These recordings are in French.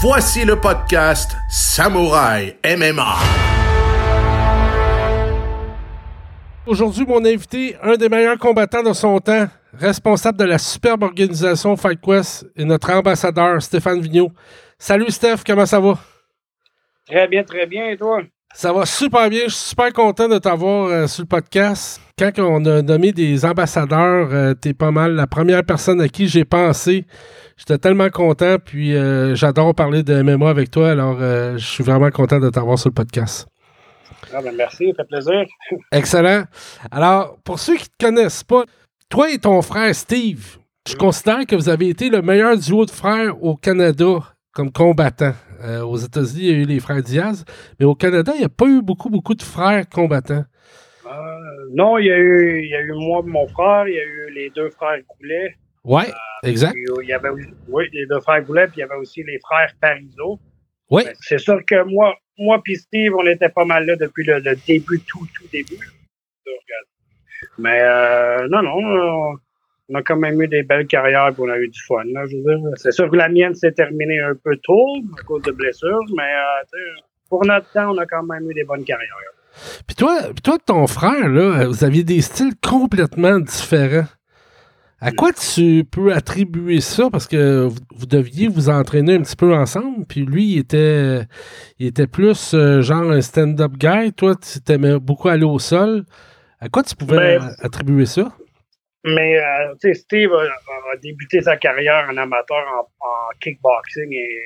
Voici le podcast Samouraï MMA. Aujourd'hui, mon invité, un des meilleurs combattants de son temps, responsable de la superbe organisation Fight Quest et notre ambassadeur Stéphane Vigneault. Salut Steph, comment ça va? Très bien, très bien, et toi? Ça va super bien. Je suis super content de t'avoir euh, sur le podcast. Quand on a nommé des ambassadeurs, euh, t'es pas mal la première personne à qui j'ai pensé. J'étais tellement content, puis euh, j'adore parler de MMA avec toi, alors je suis vraiment content de t'avoir sur le podcast. Ah ben merci, ça fait plaisir. Excellent. Alors, pour ceux qui ne te connaissent pas, toi et ton frère Steve, je considère que vous avez été le meilleur duo de frères au Canada comme combattants. Euh, aux États-Unis, il y a eu les frères Diaz, mais au Canada, il n'y a pas eu beaucoup, beaucoup de frères combattants. Euh, non, il y, a eu, il y a eu moi et mon frère, il y a eu les deux frères Goulet. Oui, exact. Il y avait, oui, les deux frères Goulet, puis il y avait aussi les frères Parizeau. Oui. C'est sûr que moi, moi puis Steve, on était pas mal là depuis le, début, tout, tout début. Mais euh, non, non, on a quand même eu des belles carrières et on a eu du fun. C'est sûr que la mienne s'est terminée un peu tôt à cause de blessures, mais euh, pour notre temps, on a quand même eu des bonnes carrières. Puis toi, toi, ton frère, là, vous aviez des styles complètement différents. À quoi tu peux attribuer ça? Parce que vous, deviez vous entraîner un petit peu ensemble, puis lui, il était, il était plus euh, genre un stand-up guy. Toi, tu t'aimais beaucoup aller au sol. À quoi tu pouvais ben, attribuer ça? Mais euh, sais, Steve a, débuté sa carrière en amateur en, kickboxing et,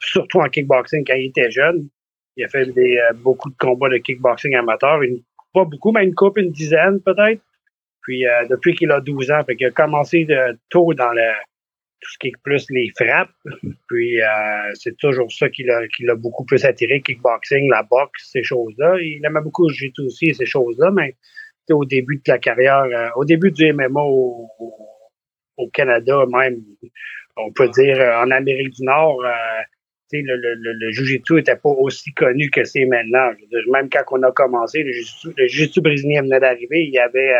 surtout en kickboxing quand il était jeune. Il a fait des, euh, beaucoup de combats de kickboxing amateur. pas beaucoup, mais une coupe, une dizaine peut-être. Euh, depuis qu'il a 12 ans, fait qu'il a commencé de, tôt dans le, tout ce qui est plus les frappes. Puis c'est toujours ça qui l'a, beaucoup plus attiré, kickboxing, la boxe, ces choses-là. Il aimait beaucoup le jiu aussi, ces choses-là, mais au début de la carrière, euh, au début du MMA au, Canada même, on peut dire euh, en Amérique du Nord, euh, le, le, le, le Jiu-Jitsu n'était pas aussi connu que c'est maintenant. même quand on a commencé, le Jiu-Jitsu, brésilien venait d'arriver, il y avait,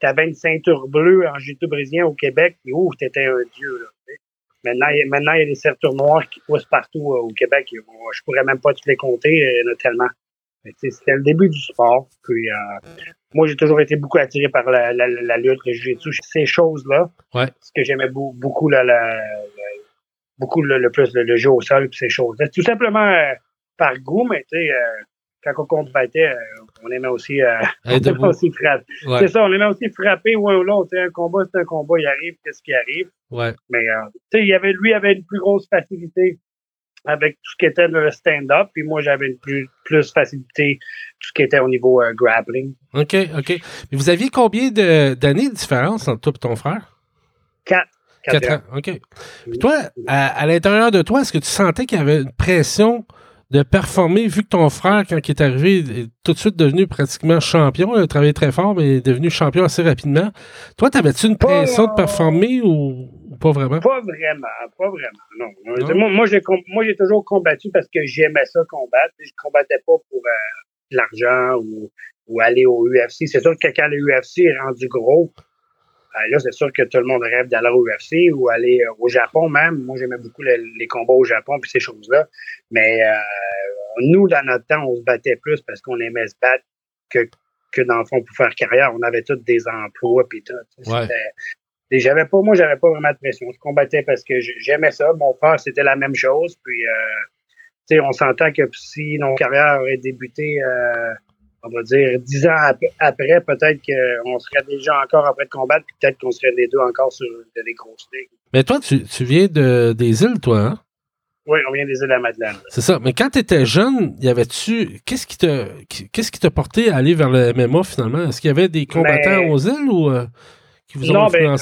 tu avais une ceinture bleue en Jiu-Jitsu brésilien au Québec, et ouf, t'étais un dieu. Maintenant, il, maintenant, il y a des ceintures noires qui poussent partout au Québec. Je pourrais même pas toutes les compter, a tellement. C'était le début du sport. Puis, euh, moi, j'ai toujours été beaucoup attiré par la, la, la lutte, le jiu-jitsu, ces choses-là. Ouais. Ce que j'aimais beaucoup, la, la, beaucoup le, plus le, jeu au sol, puis ces choses-là. Tout simplement euh, par goût, mais tu sais, euh, quand on combattait, on aimait aussi, on aimait aussi frapper. C'est ça, on aimait aussi frapper ou l'autre. Un combat, c'est un combat, il arrive, qu'est-ce qui arrive? Ouais. Mais tu sais, il avait, lui avait une plus grosse facilité avec tout ce qui était le stand-up, puis moi, j'avais une plus, plus facilité tout ce qui était au niveau euh, grappling. OK, OK. Mais vous aviez combien d'années de, différence entre toi et ton frère? Quatre. Quatre, ans. OK. Puis toi, à, l'intérieur de toi, est-ce que tu sentais qu'il y avait une pression de performer, vu que ton frère, quand il est arrivé, est tout de suite devenu pratiquement champion, il a travaillé très fort, mais est devenu champion assez rapidement. Toi, t'avais-tu une pression de performer ou pas vraiment? Pas vraiment, pas vraiment, non. Moi, j'ai, moi, toujours combattu parce que j'aimais ça combattre. Je combattais pas pour euh, l'argent ou, ou aller au UFC. C'est sûr que quand le UFC est rendu gros, là, c'est sûr que tout le monde rêve d'aller au UFC ou aller euh, au Japon même. Moi, j'aimais beaucoup les combats au Japon puis ces choses-là. Mais nous, dans notre temps, on se battait plus parce qu'on aimait se battre que, que dans le fond, pour faire carrière. On avait tous des emplois puis tout. Ouais j'avais pas, moi, j'avais pas vraiment de pression. Je combattais parce que j'aimais ça. Mon frère, c'était la même chose. Puis, euh, on s'entend que si nos carrières auraient débuté, euh, on va dire, dix ans après, peut-être qu'on serait déjà encore après de combattre, puis peut-être qu'on serait les deux encore sur des grosses ligues. Mais toi, tu, tu viens de, des îles, toi, hein? Oui, on vient des îles de la Madeleine. C'est ça. Mais quand tu étais jeune, y avait-tu. Qu'est-ce qui t'a qu'est-ce qui t'a porté à aller vers le MMA finalement? Est-ce qu'il y avait des combattants ben, aux îles ou. Euh? non, Ben,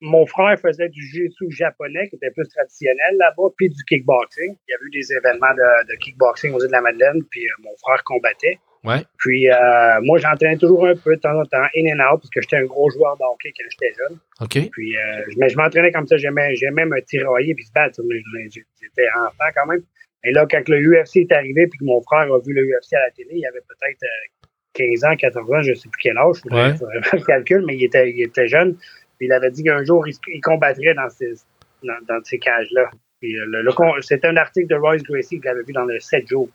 mon, frère faisait du jiu-jitsu japonais qui était plus traditionnel là-bas, puis du kickboxing. Il y a eu des événements de, kickboxing aux îles de la Madeleine, puis euh, mon frère combattait. Ouais. Puis euh, moi, j'entraînais toujours un peu de temps en temps, in and out, parce que j'étais un gros joueur de hockey quand j'étais jeune. OK. Puis, euh, mais je m'entraînais comme ça, j'aimais, j'aimais me tirailler puis se battre. J'étais enfant quand même. Et là, quand le UFC est arrivé, puis que mon frère a vu le UFC à la télé, il avait peut-être 15 ans, 14 ans, je ne sais plus quel âge, je ne ouais. pas le calcul, mais il était, il était jeune. il avait dit qu'un jour, il, combattrait dans ces, dans, ces cages-là. Puis euh, le, c'était un article de Royce Gracie qu'il avait vu dans le 7 jours.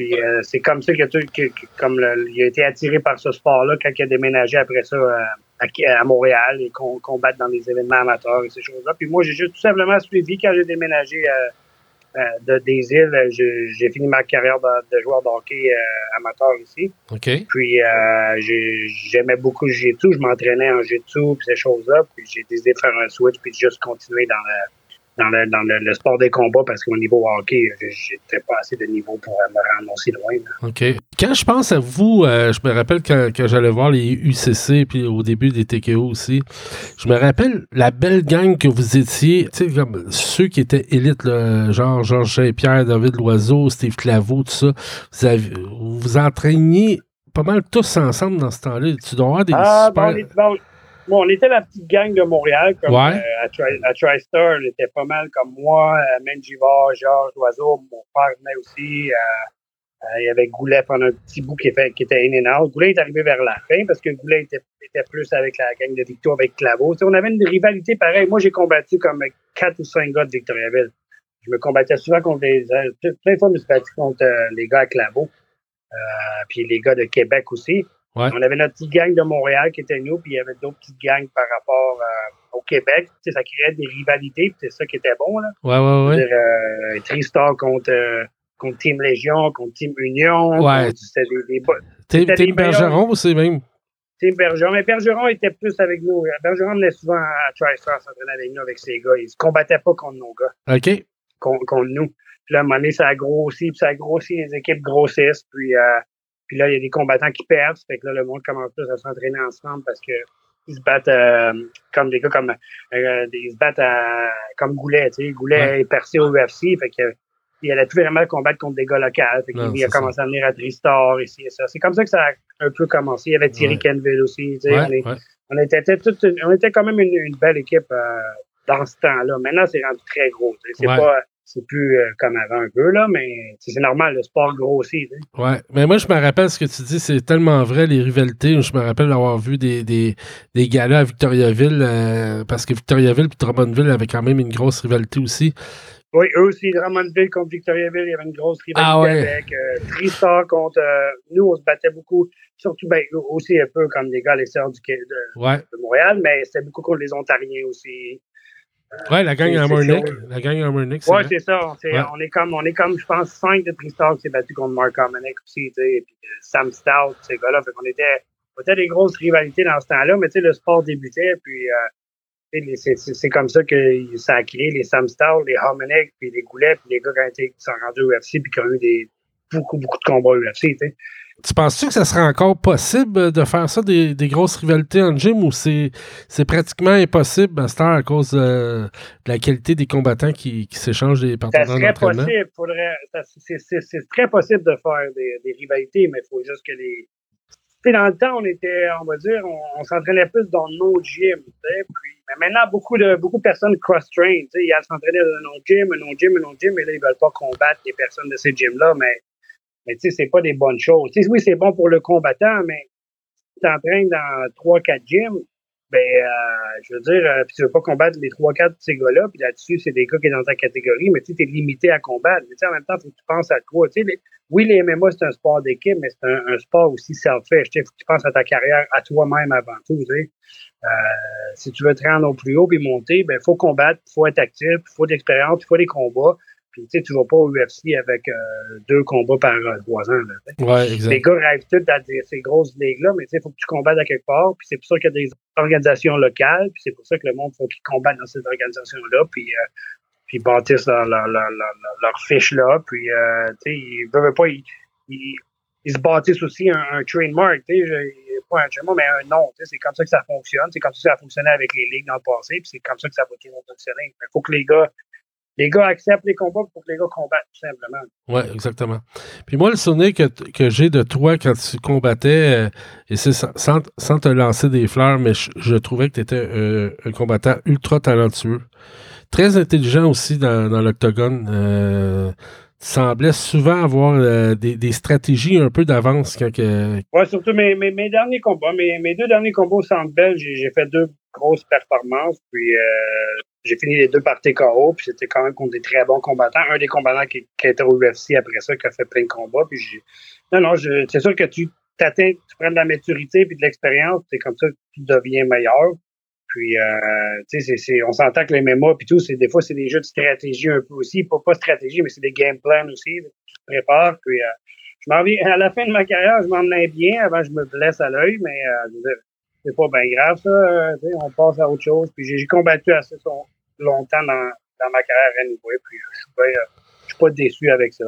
Puis euh, c'est comme ça qu'il a, tout- que- que- comme le- il a été attiré par ce sport-là quand il a déménagé après ça euh, à, à Montréal et qu'on combattre dans des événements amateurs et ces choses-là. Puis moi, j'ai juste tout simplement suivi quand j'ai déménagé euh, de, des îles. J'ai fini ma carrière de, de joueur de hockey amateur ici. OK. Puis j'ai- j'aimais beaucoup le jiu-jitsu, je m'entraînais en jiu-jitsu puis ces choses-là. Puis j'ai décidé de faire un switch puis de juste continuer dans le dans le, dans le, le sport des combats parce qu'au niveau hockey, j'étais pas assez de niveau pour euh, me rendre aussi loin. là. OK. Quand je pense à vous, euh, je me rappelle quand, quand j'allais voir les UCC, puis au début des TKO aussi, je me rappelle la belle gang que vous étiez, tu sais, comme ceux qui étaient élites, là, genre Georges Saint-Pierre, David Loiseau, Steve Claveau, tout ça. Vous avez, vous, entraîniez pas mal tous ensemble dans ce temps-là. Tu dois avoir des Ah, super... bon, on, est- bon, bon, on était la petite gang de Montréal. Comme, Ouais. euh, à, Tri- à TriStar, on était pas mal comme moi, euh, Menjivar, Georges Loiseau, mon frère venait aussi. euh, il y avait Goulet pendant un petit bout qui était, qui était in and out. Goulet est arrivé vers la fin parce que Goulet était, était plus avec la gang de Victor, avec Claveau. On avait une rivalité pareille. Moi, j'ai combattu comme quatre ou cinq gars de Victoriaville. Je me combattais souvent contre les... plein de fois, je me suis battu contre les gars à Claveau. Puis les gars de Québec aussi. Ouais. On avait notre petite gang de Montréal qui était nous, puis il y avait d'autres petites gangs par rapport euh, au Québec. Tu sais, ça créait des rivalités, puis c'est ça qui était bon. Là. Ouais, ouais, ouais. Euh, Tristar contre, euh, contre Team Légion, contre Team Union. Ouais. C'était des, des des meilleurs- Bergeron aussi, même. Team Bergeron. Mais Bergeron était plus avec nous. Bergeron venait souvent à TriStar s'entraîner avec nous, avec ses gars. Il se combattait pas contre nos gars OK. contre, contre nous. Puis là, à un moment donné, ça a grossi, puis ça a grossi, les équipes grossissent, puis, puis là, il y a des combattants qui perdent, fait que là, le monde commence plus à s'entraîner ensemble parce que ils se battent euh, comme des gars comme euh, ils se battent à- comme Goulet, tu sais. Goulet Ouais. est percé au UFC, fait que il allait plus vraiment combattre contre des gars locaux. Fait Non, qu'il a commencé à venir à Tristar ici et ça. C'est comme ça que ça a un peu commencé. Il y avait Thierry Ouais. Kenville aussi. tu sais. on, est- était on était quand même une, une belle équipe euh, dans ce temps-là. Maintenant, c'est rendu très gros. tu sais. C'est pas c'est plus euh, comme avant un peu, là, mais c'est normal, le sport grossit. tu sais. Ouais, mais moi je me rappelle ce que tu dis, c'est tellement vrai les rivalités. Je me rappelle d'avoir vu des, des, des galas à Victoriaville euh, parce que Victoriaville et Drummondville avaient quand même une grosse rivalité aussi. Oui, eux aussi, Drummondville contre Victoriaville, il y avait une grosse rivalité Ah ouais. avec euh, Tristar contre euh, nous, on se battait beaucoup, surtout ben, aussi un peu comme des gars à l'extérieur du de, Ouais, de Montréal, mais c'était beaucoup contre les Ontariens aussi. Ouais, la gang chaud. La gang Ouais, c'est ça. On, s'est- Ouais. on est comme, on est comme, je pense, cinq de Tristar qui s'est battu contre Mark Hominick aussi, tu sais, et puis euh, Sam Stout, ces gars-là. Fait qu'on était, on était des grosses rivalités dans ce temps-là, mais tu sais, le sport débutait, puis euh, c'est- comme ça que ça a créé les Sam Stout, les Hominick, puis les Goulet, puis les gars qui, ont été- qui sont rendus au UFC, puis qui ont eu des beaucoup, beaucoup de combats UFC, tu sais. Tu penses-tu que ça serait encore possible de faire ça, des, des grosses rivalités en gym, ou c'est pratiquement impossible à cette heure à cause euh, de la qualité des combattants qui, qui s'échangent des partenaires d'entraînement? c'est- très possible de faire des, des rivalités, mais il faut juste que les. Tu sais, dans le temps, on était, on va dire, on, on s'entraînait plus dans nos gyms, puis, mais maintenant, beaucoup de, beaucoup de personnes cross-train, ils s'entraîner dans un autre gym, un autre gym, un autre gym, et là, ils veulent pas combattre les personnes de ces gyms-là, mais, mais tu sais, c'est pas des bonnes choses. Tu sais, oui, c'est bon pour le combattant, mais tu t'entraînes dans trois, quatre gyms, ben, euh, je veux dire, euh, puis tu veux pas combattre les trois, quatre de ces gars-là, puis là-dessus, c'est des gars qui sont dans ta catégorie, mais tu t'es limité à combattre. Mais en même temps, faut que tu penses à toi. Les- oui, les MMA, c'est un sport d'équipe, mais c'est un, sport aussi selfish. Sais, faut que tu penses à ta carrière, à toi-même avant tout. Euh, si tu veux te rendre au plus haut puis monter, ben, faut combattre, faut être actif, faut de l'expérience, faut des combats. Puis, tu sais, tu vas pas au UFC avec euh, deux combats par euh, trois ans, là. Ouais, Les gars rêvent tous dans des- ces grosses ligues-là, mais tu sais, il faut que tu combattes à quelque part. Puis c'est pour ça qu'il y a des organisations locales. Puis c'est pour ça que le monde faut qu'ils combattent dans ces organisations-là. Puis, euh, puis ils bâtissent leur, leur, leur, leur, fiche-là. Puis, euh, tu sais, ils veulent pas... Ils, ils, ils se bâtissent aussi un, un trademark, tu sais, pas un trademark, mais un nom. C'est comme ça que ça fonctionne. C'est comme ça que ça a fonctionné avec les ligues dans le passé. Puis c'est comme ça que ça va toujours fonctionner. Il faut que les gars... Les gars acceptent les combats pour que les gars combattent, tout simplement. Oui, exactement. Puis moi, le souvenir que, j'ai de toi quand tu combattais, euh, et c'est sans, sans, sans te lancer des fleurs, mais je, je trouvais que tu étais euh, un combattant ultra talentueux. Très intelligent aussi dans, dans l'octogone. Euh, tu semblais souvent avoir euh, des, des stratégies un peu d'avance quand que. Ouais, surtout mes, mes, mes derniers combats. Mes, mes deux derniers combats au Centre Bell, j'ai fait deux grosses performances. Puis, j'ai fini les deux parties KO, puis c'était quand même contre des très bons combattants. Un des combattants qui, qui était au UFC après ça, qui a fait plein de combats. Puis j'ai, non, non, c'est sûr que tu t'atteins, tu prends de la maturité puis de l'expérience, c'est comme ça que tu deviens meilleur. Puis, euh, tu sais, c'est, on s'entend que les mémoires puis tout, c'est des fois c'est des jeux de stratégie un peu aussi, pas pas stratégie, mais c'est des game plans aussi. Tu te prépares. Puis, euh, je m'en à la fin de ma carrière, je m'en menais bien avant je me blesse à l'œil, mais euh, c'est pas bien grave ça. Euh, on passe à autre chose. Puis j'ai combattu assez longtemps dans, dans ma carrière anyway, puis euh, je suis pas, je suis pas déçu avec ça.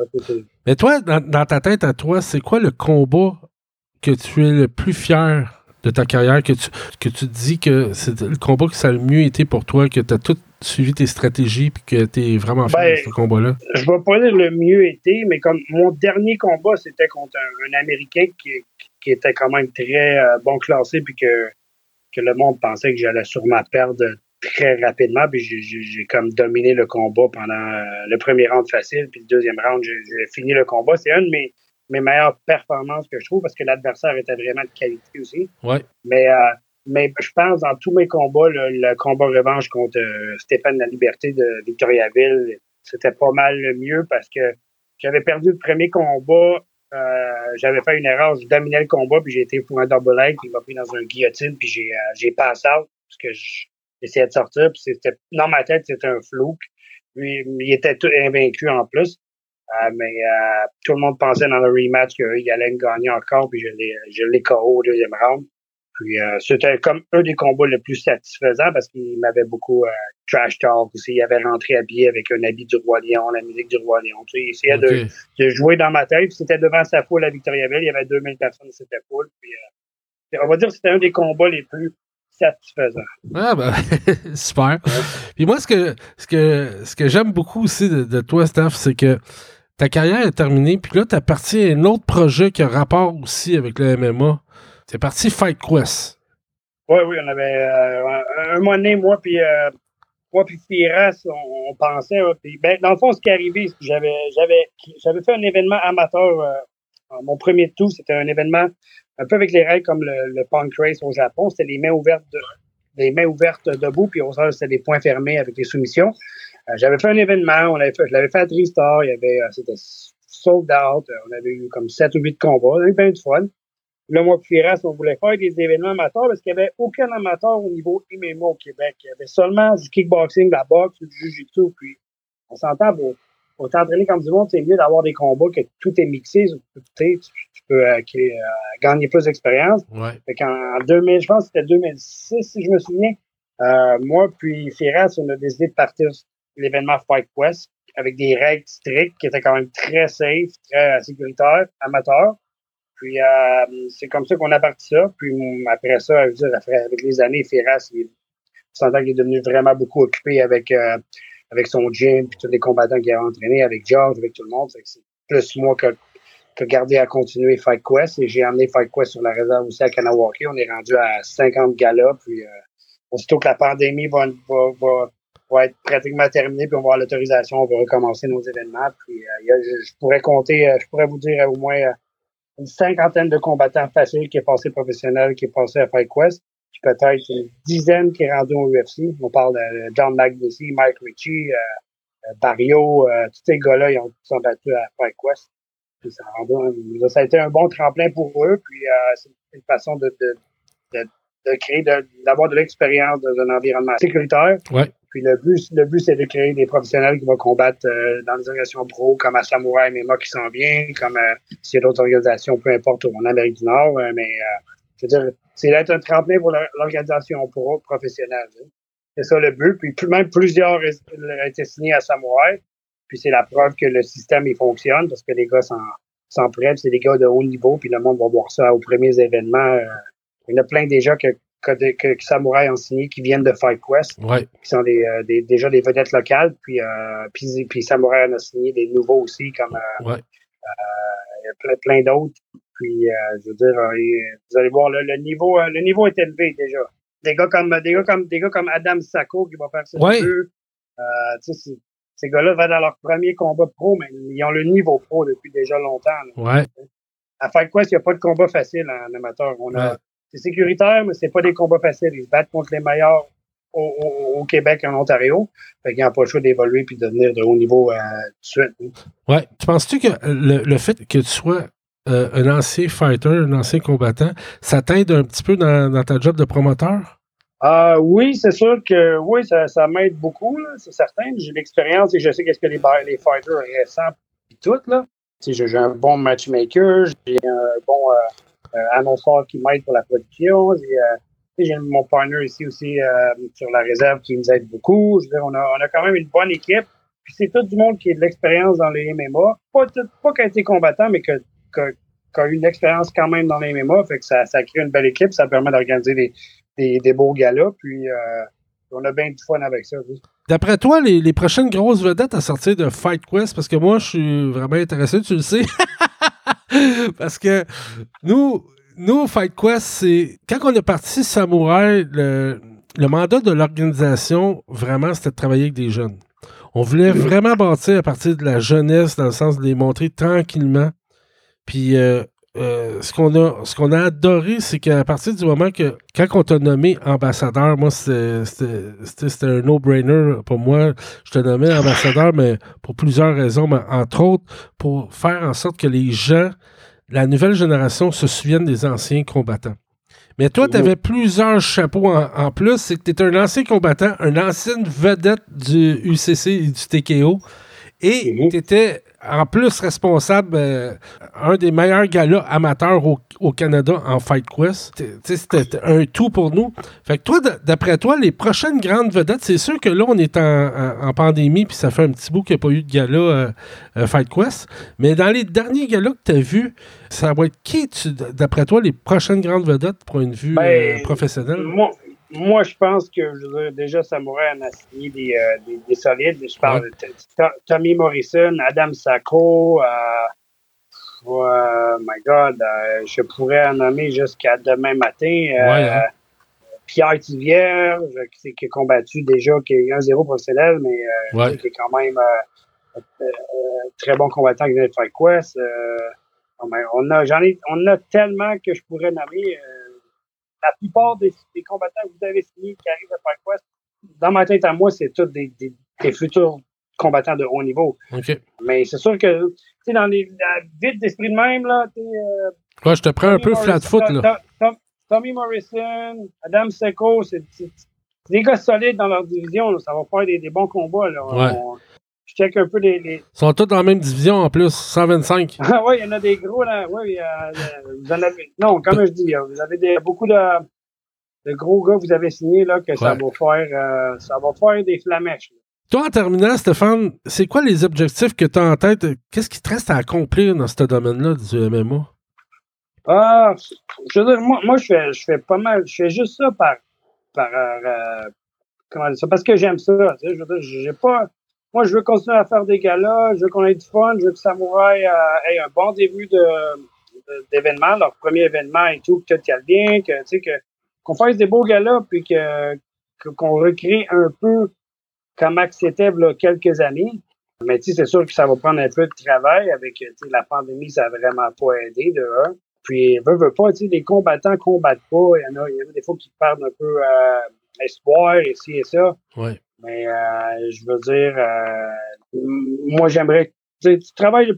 Mais toi, dans, dans, ta tête à toi, c'est quoi le combat que tu es le plus fier de ta carrière, que tu, que tu dis que c'est le combat que ça a le mieux été pour toi, que tu as tout suivi tes stratégies puis que tu es vraiment fier de Ben, ce combat-là? Je vais pas dire le mieux été, mais comme mon dernier combat, c'était contre un, un Américain qui, qui était quand même très euh, bon classé puis que, que le monde pensait que j'allais sûrement perdre très rapidement. Puis j'ai- comme dominé le combat pendant euh, le premier round facile, puis le deuxième round, j'ai j'ai fini le combat. C'est une de mes, mes meilleures performances que je trouve parce que l'adversaire était vraiment de qualité aussi. Ouais. Mais, euh, mais je pense dans tous mes combats, le, le combat revanche contre euh, Stéphane La Liberté de Victoriaville, c'était pas mal le mieux parce que j'avais perdu le premier combat. Euh, j'avais fait une erreur, je dominais le combat, puis j'ai été pour un double leg, puis il m'a pris dans un guillotine, puis j'ai euh, j'ai passé out parce que je- j'essayais de sortir, puis c'était dans ma tête, c'était un flou. Il était tout invaincu en plus. Euh, mais euh, tout le monde pensait dans le rematch qu'il allait me gagner encore, puis je l'ai je l'ai KO au deuxième round. Puis euh, c'était comme un des combats le plus satisfaisants parce qu'il m'avait beaucoup euh, trash talk aussi. Il avait rentré habillé avec un habit du Roi Lion, la musique du Roi Lion. Tu sais, il essayait de, jouer dans ma tête. Puis C'était devant sa foule à Victoriaville. Il y avait 2000 personnes dans cette foule. Puis, euh, on va dire que c'était un des combats les plus satisfaisants. Ah ben, super. Puis moi, ce que, ce que, ce que j'aime beaucoup aussi de, de toi, Steph, c'est que ta carrière est terminée, puis là, tu as parti à un autre projet qui a rapport aussi avec le MMA. C'est parti Fight Quest. Oui, oui, on avait euh, un, moment donné, moi puis euh, moi puis Firas, on, on pensait. puis, ben, dans le fond, ce qui est arrivé, c'est que j'avais j'avais j'avais fait un événement amateur. euh, mon premier tout, c'était un événement un peu avec les règles comme le, Punk Race au Japon. C'était les mains ouvertes mains ouvertes debout, puis sol, c'était des points fermés avec les soumissions. Euh, j'avais fait un événement, on fait, je l'avais fait à Tristar, il y avait, c'était sold out, on avait eu comme 7 ou 8 combats, on bien du fun. Là, moi, Firas, on voulait faire des événements amateurs parce qu'il n'y avait aucun amateur au niveau MMA au Québec. Il y avait seulement du kickboxing, de la boxe, du jiu-jitsu, puis on s'entend pour, pour t'entraîner comme du monde, c'est mieux d'avoir des combats que tout est mixé. Tu, tu, peux euh, euh, gagner plus d'expérience. Ouais. En 2000, je pense que c'était 2006, si je me souviens, euh, moi puis Firas, on a décidé de partir l'événement Fight Quest avec des règles strictes qui étaient quand même très safe, très sécuritaires, amateurs. Puis euh, c'est comme ça qu'on a parti ça. Puis mm, après ça, je avec les années, Firas, il, s'entend qu'il est devenu vraiment beaucoup occupé avec euh, avec son gym, puis tous les combattants qu'il a entraînés, avec George, avec tout le monde. C'est plus moi que, que garder à continuer Fight Quest. Et j'ai amené Fight Quest sur la réserve aussi à Kanawaki. On est rendu à 50 galas. Puis euh, aussitôt que la pandémie va, va, va, être pratiquement terminée, puis on va avoir l'autorisation, on va recommencer nos événements. Puis je, pourrais compter, je pourrais vous dire au moins une cinquantaine de combattants faciles qui est passé professionnel, qui est passé à Fight Quest. Puis peut-être une dizaine qui est rendu au UFC. On parle de John Magnusi, Mike Ritchie, euh, euh, Barrio, euh, tous ces gars-là, ils tous sont battus à Fight ça, ça a été un bon tremplin pour eux. Puis euh, c'est une façon de, de, de, de créer, d'avoir de, l'expérience dans un environnement sécuritaire. Ouais. Puis le but, le c'est de créer des professionnels qui vont combattre euh, dans des organisations pro, comme à Samouraï MMA qui s'en vient, comme euh, s'il y a d'autres organisations, peu importe, en Amérique du Nord. euh, mais je veux dire, c'est d'être un tremplin pour l'organisation pro professionnelle. hein. C'est ça le but. Puis même plusieurs ont été signés à Samouraï. Puis c'est la preuve que le système il fonctionne parce que les gars s'en prennent, c'est des gars de haut niveau, puis le monde va voir ça aux premiers événements. il y en a plein déjà que, que, que, que Samouraï ont signé qui viennent de Fight Quest Ouais. qui sont des, euh, des- déjà des vedettes locales. Puis, euh, puis, puis Samouraï en a signé des nouveaux aussi, comme euh, Ouais. a plein, plein d'autres. Puis, euh, je veux dire, euh, vous allez voir, le, le niveau, euh, le niveau est élevé déjà. Des gars comme, des gars comme, des gars comme Adam Sacco qui va faire ce Ouais. jeu. Euh, ces gars-là vont dans leur premier combat pro, mais ils ont le niveau pro depuis déjà longtemps. là. Ouais. À Fight Quest, il n'y a pas de combat facile en amateur. On a, Ouais. C'est sécuritaire, mais c'est pas des combats faciles. Ils se battent contre les meilleurs au, Québec, en Ontario. Fait qu'ils n'ont pas le choix d'évoluer puis de devenir de haut niveau euh, tout de suite. Ouais. Tu penses-tu que le, fait que tu sois euh, un ancien fighter, un ancien combattant, ça t'aide un petit peu dans, ta job de promoteur? Euh, oui, c'est sûr que oui, ça, ça m'aide beaucoup, c'est certain. J'ai l'expérience et je sais qu'est-ce que les, les fighters récents et tout. Là. J'ai un bon matchmaker, j'ai un bon euh, annonceur qui m'aide pour la production, j'ai j'ai mon partner ici aussi euh, sur la réserve qui nous aide beaucoup. Je veux dire, on, a, on a quand même une bonne équipe. Puis c'est tout du monde qui a de l'expérience dans les MMA. Pas, pas qui a été combattant, mais qui a eu une expérience quand même dans les MMA. Fait que ça, ça crée une belle équipe. Ça permet d'organiser des, des, des, beaux galas. Puis euh, on a bien du fun avec ça. D'après toi, les, les, prochaines grosses vedettes à sortir de Fight Quest, parce que moi, je suis vraiment intéressé, tu le sais. parce que nous, nous, Fight Quest, c'est. Quand on est parti Samouraï, le, mandat de l'organisation, vraiment, c'était de travailler avec des jeunes. On voulait vraiment bâtir à partir de la jeunesse, dans le sens de les montrer tranquillement. Puis euh, euh, ce qu'on a, ce qu'on a adoré, c'est qu'à partir du moment que, quand on t'a nommé ambassadeur, moi, c'était un no-brainer pour moi. Je te nommais ambassadeur, mais pour plusieurs raisons, mais entre autres, pour faire en sorte que les gens la nouvelle génération se souvienne des anciens combattants. Mais toi, tu avais plusieurs chapeaux en, plus. C'est que tu étais un ancien combattant, une ancienne vedette du UCC et du TKO. Et tu étais en plus responsable, euh, un des meilleurs galas amateurs au, Canada en Fight Quest. C'était un tout pour nous. Fait que toi, d'après toi, les prochaines grandes vedettes, c'est sûr que là, on est en, pandémie, puis ça fait un petit bout qu'il n'y a pas eu de gala euh, euh, Fight Quest. Mais dans les derniers galas que tu as vus, ça va être qui, d'après toi, les prochaines grandes vedettes pour une vue ben, professionnelle? moi, je pense que je déjà, Samouraï en a signé des, euh, des, des, solides. Je parle de Tommy Morrison, Adam Sacco, euh, oh my God, euh, je pourrais en nommer jusqu'à demain matin. Euh, hein. Pierre Tivière, qui, qui a combattu déjà, qui est 1-0 professionnel, mais qui est quand même très bon combattant qui vient de Quest. on a, j'en ai, on a tellement que je pourrais nommer la plupart des, combattants que vous avez signés qui arrivent à FireQuest, dans ma tête à moi, c'est tous des, futurs combattants de haut niveau. Mais c'est sûr que, tu sais, dans les, la vite d'esprit de même, là, tu euh, Ouais, je te prends un peu flat foot, là. Tommy Morrison, Adam Seco, c'est des gars solides dans leur division, ça va faire des, bons combats, là. Ouais je check un peu les, Ils sont tous dans la même division en plus, 125. Ah oui, il y en a des gros là. Oui, euh, vous en avez. Non, comme je dis, vous avez des, beaucoup de, de, gros gars que vous avez signés là, que ça va faire euh, ça va faire des flamèches. Toi, en terminant, Stéphane, c'est quoi les objectifs que tu as en tête? Qu'est-ce qui te reste à accomplir dans ce domaine-là du MMA? Ah, je veux dire, moi, moi je, fais, je fais pas mal. Je fais juste ça par. par euh, comment dire ça? Parce que j'aime ça. Tu sais, je veux dire, j'ai pas moi, je veux continuer à faire des galas, je veux qu'on ait du fun, je veux que Samouraï euh, ait un bon début d'événement, leur premier événement et tout, que tout bien, que, tu sais, que, qu'on fasse des beaux galas, puis que, qu'on recrée un peu comment c'était quelques années. Mais tu sais, c'est sûr que ça va prendre un peu de travail avec la pandémie, ça a vraiment pas aidé de un. Puis, veut, veut pas, tu sais, les combattants combattent pas. Il y en a, il y en a des fois qui perdent un peu euh, espoir, ici et ça. Ouais. Mais euh, je veux dire, euh, moi j'aimerais. Tu travailles.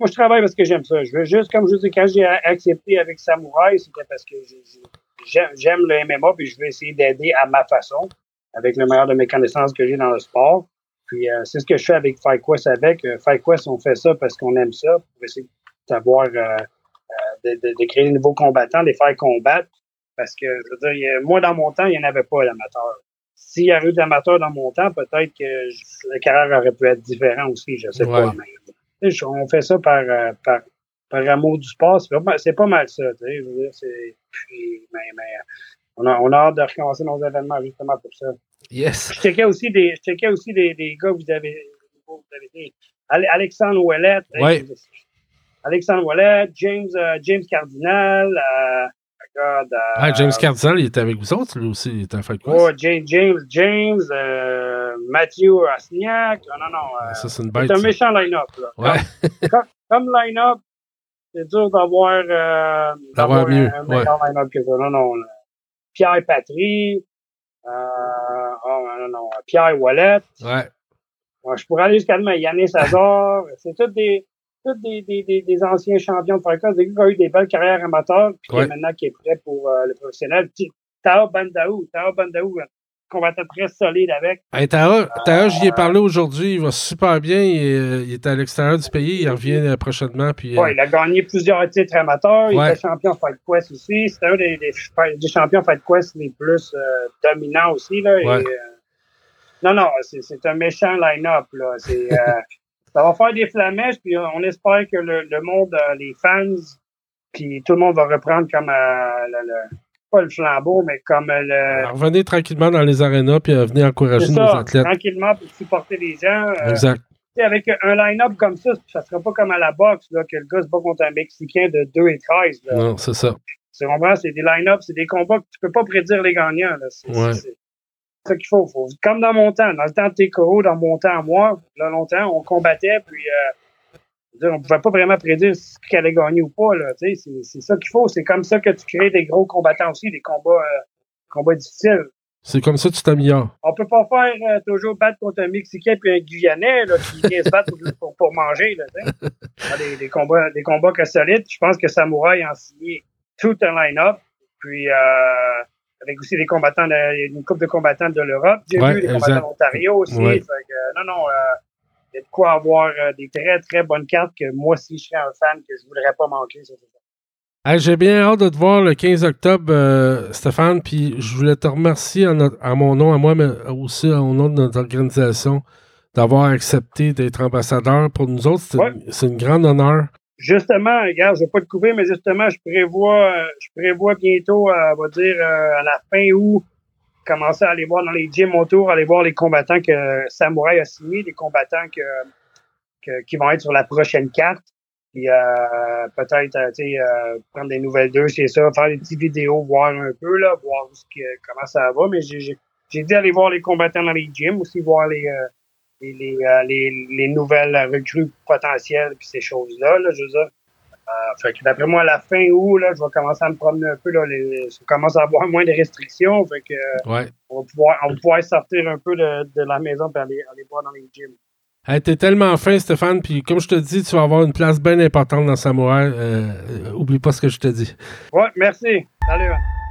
Moi je travaille parce que j'aime ça. Je veux juste, comme je dis, quand j'ai accepté avec Samouraï, c'était parce que j'aime le MMA puis je veux essayer d'aider à ma façon, avec le meilleur de mes connaissances que j'ai dans le sport. Puis euh, c'est ce que je fais avec FightQuest avec. FightQuest, on fait ça parce qu'on aime ça, pour essayer d'avoir de, de, de, créer de nouveaux combattants, les faire combattre. Parce que, je veux dire, moi, dans mon temps, il n'y en avait pas d'amateur. S'il y avait eu d'amateurs dans mon temps, peut-être que la carrière aurait pu être différente aussi, je sais pas. Mais, on fait ça par, euh, par, par amour du sport. C'est pas, mal ça. Puis, mais, mais on, a, on a hâte de recommencer nos événements justement pour ça. Yes. Je checkais aussi des, je checkais aussi des, des gars que vous avez, vous avez dit. Alexandre Ouellette. Ouais. Alexandre Ouellette, James, euh, James Cardinal, euh, God. ah, James Cardinal, il était avec vous autres, lui aussi, il était en fait quoi? Oh, James, James, James euh, Mathieu Asniak. Non, non, non. Euh, ça, c'est une bête. C'est un méchant line-up, là. Ouais. Comme, comme line-up, c'est dur d'avoir euh, mieux. un meilleur line-up que ça. Non, non. Pierre Patry. Euh, non, non. Pierre Wallet. Ouais. Ouais, je pourrais aller jusqu'à demain. Yannis Hazard. c'est tous des, tous des, des, des, des anciens champions de Farkas, des gars qui ont eu des belles carrières amateurs, puis qui Ouais. est maintenant qui est prêt pour euh, le professionnel. Tao Bandaou, Tao Bandaou, un combattant très solide avec. Hey, Taha, Taha, j'y ai parlé aujourd'hui. Il va super bien. Il est, il est à l'extérieur du pays. Il revient euh, prochainement. Puis, euh, Ouais, il a gagné plusieurs titres amateurs. Il était champion Fight Quest aussi. C'était un des, des, champions Fight Quest les plus euh, dominants aussi. Là, Et, euh, non, non, c'est c'est un méchant line-up. là. C'est, euh, ça va faire des flamèches, puis euh, on espère que le, le monde, euh, les fans, puis tout le monde va reprendre comme euh, le, le- pas le flambeau, mais comme le. revenez tranquillement dans les arénas. Puis euh, venez encourager C'est nos ça, athlètes. tranquillement pour supporter les gens. euh, Exact. avec un line-up comme ça, ça sera pas comme à la boxe, là, que le gars se bat contre un Mexicain de 2 et 13. Là. Non, c'est ça. Tu comprends? C'est des line-up, c'est des combats que tu peux pas prédire les gagnants. là. Ouais. Ça qu'il faut, faut. Comme dans mon temps, dans le temps de Tekoro, dans mon temps à moi, là, longtemps, on combattait, puis euh, on pouvait pas vraiment prédire ce qui allait gagner ou pas. C'est c'est ça qu'il faut. C'est comme ça que tu crées des gros combattants aussi, des combats, euh, combats difficiles. C'est comme ça que tu t'améliores. On peut pas faire euh, toujours battre contre un Mexicain puis un Guyanais là, qui vient se battre pour, pour, pour manger. Là, des, des combats, des combats que solides. Je pense que Samouraï a signé tout un line-up. Puis euh, avec aussi des combattants, de, une couple de combattants de l'Europe. J'ai Ouais, vu des combattants d'Ontario aussi. Ouais. Fait que, euh, non, non, euh, il y a de quoi avoir euh, des très, très bonnes cartes que moi, si je serais un fan, que je voudrais pas manquer. ça, J'ai bien hâte de te voir le 15 octobre, euh, Stéphane. Puis je voulais te remercier en, notre- en mon nom, à moi, mais aussi au nom de notre organisation, d'avoir accepté d'être ambassadeur. Pour nous autres, c'est Ouais. c'est une grande honneur. Justement, regarde, je vais pas te couper, mais justement, je prévois, euh, je prévois bientôt, euh, on va dire, euh, à la fin août, commencer à aller voir dans les gyms autour, aller voir les combattants que Samouraï a signés, les combattants que, que- qui vont être sur la prochaine carte. Puis euh, peut-être, euh, prendre des nouvelles d'eux, c'est ça, faire des petites vidéos, voir un peu, là, voir ce que- comment ça va. Mais j'ai dit aller voir les combattants dans les gyms, aussi voir les, euh, les, les, euh, les, les nouvelles recrues potentielles, puis ces choses-là, là, je veux dire. Euh, fait que d'après moi, à la fin août, là, je vais commencer à me promener un peu. Là, les, je commence à avoir moins de restrictions. Fait que, euh, Ouais. on, va pouvoir, on va pouvoir sortir un peu de, de la maison et aller, aller voir dans les gyms. Hey, T'es tellement fin, Stéphane. Puis comme je te dis, tu vas avoir une place bien importante dans Samouraï. Euh, oublie pas ce que je te dis. Ouais, merci. Salut. hein.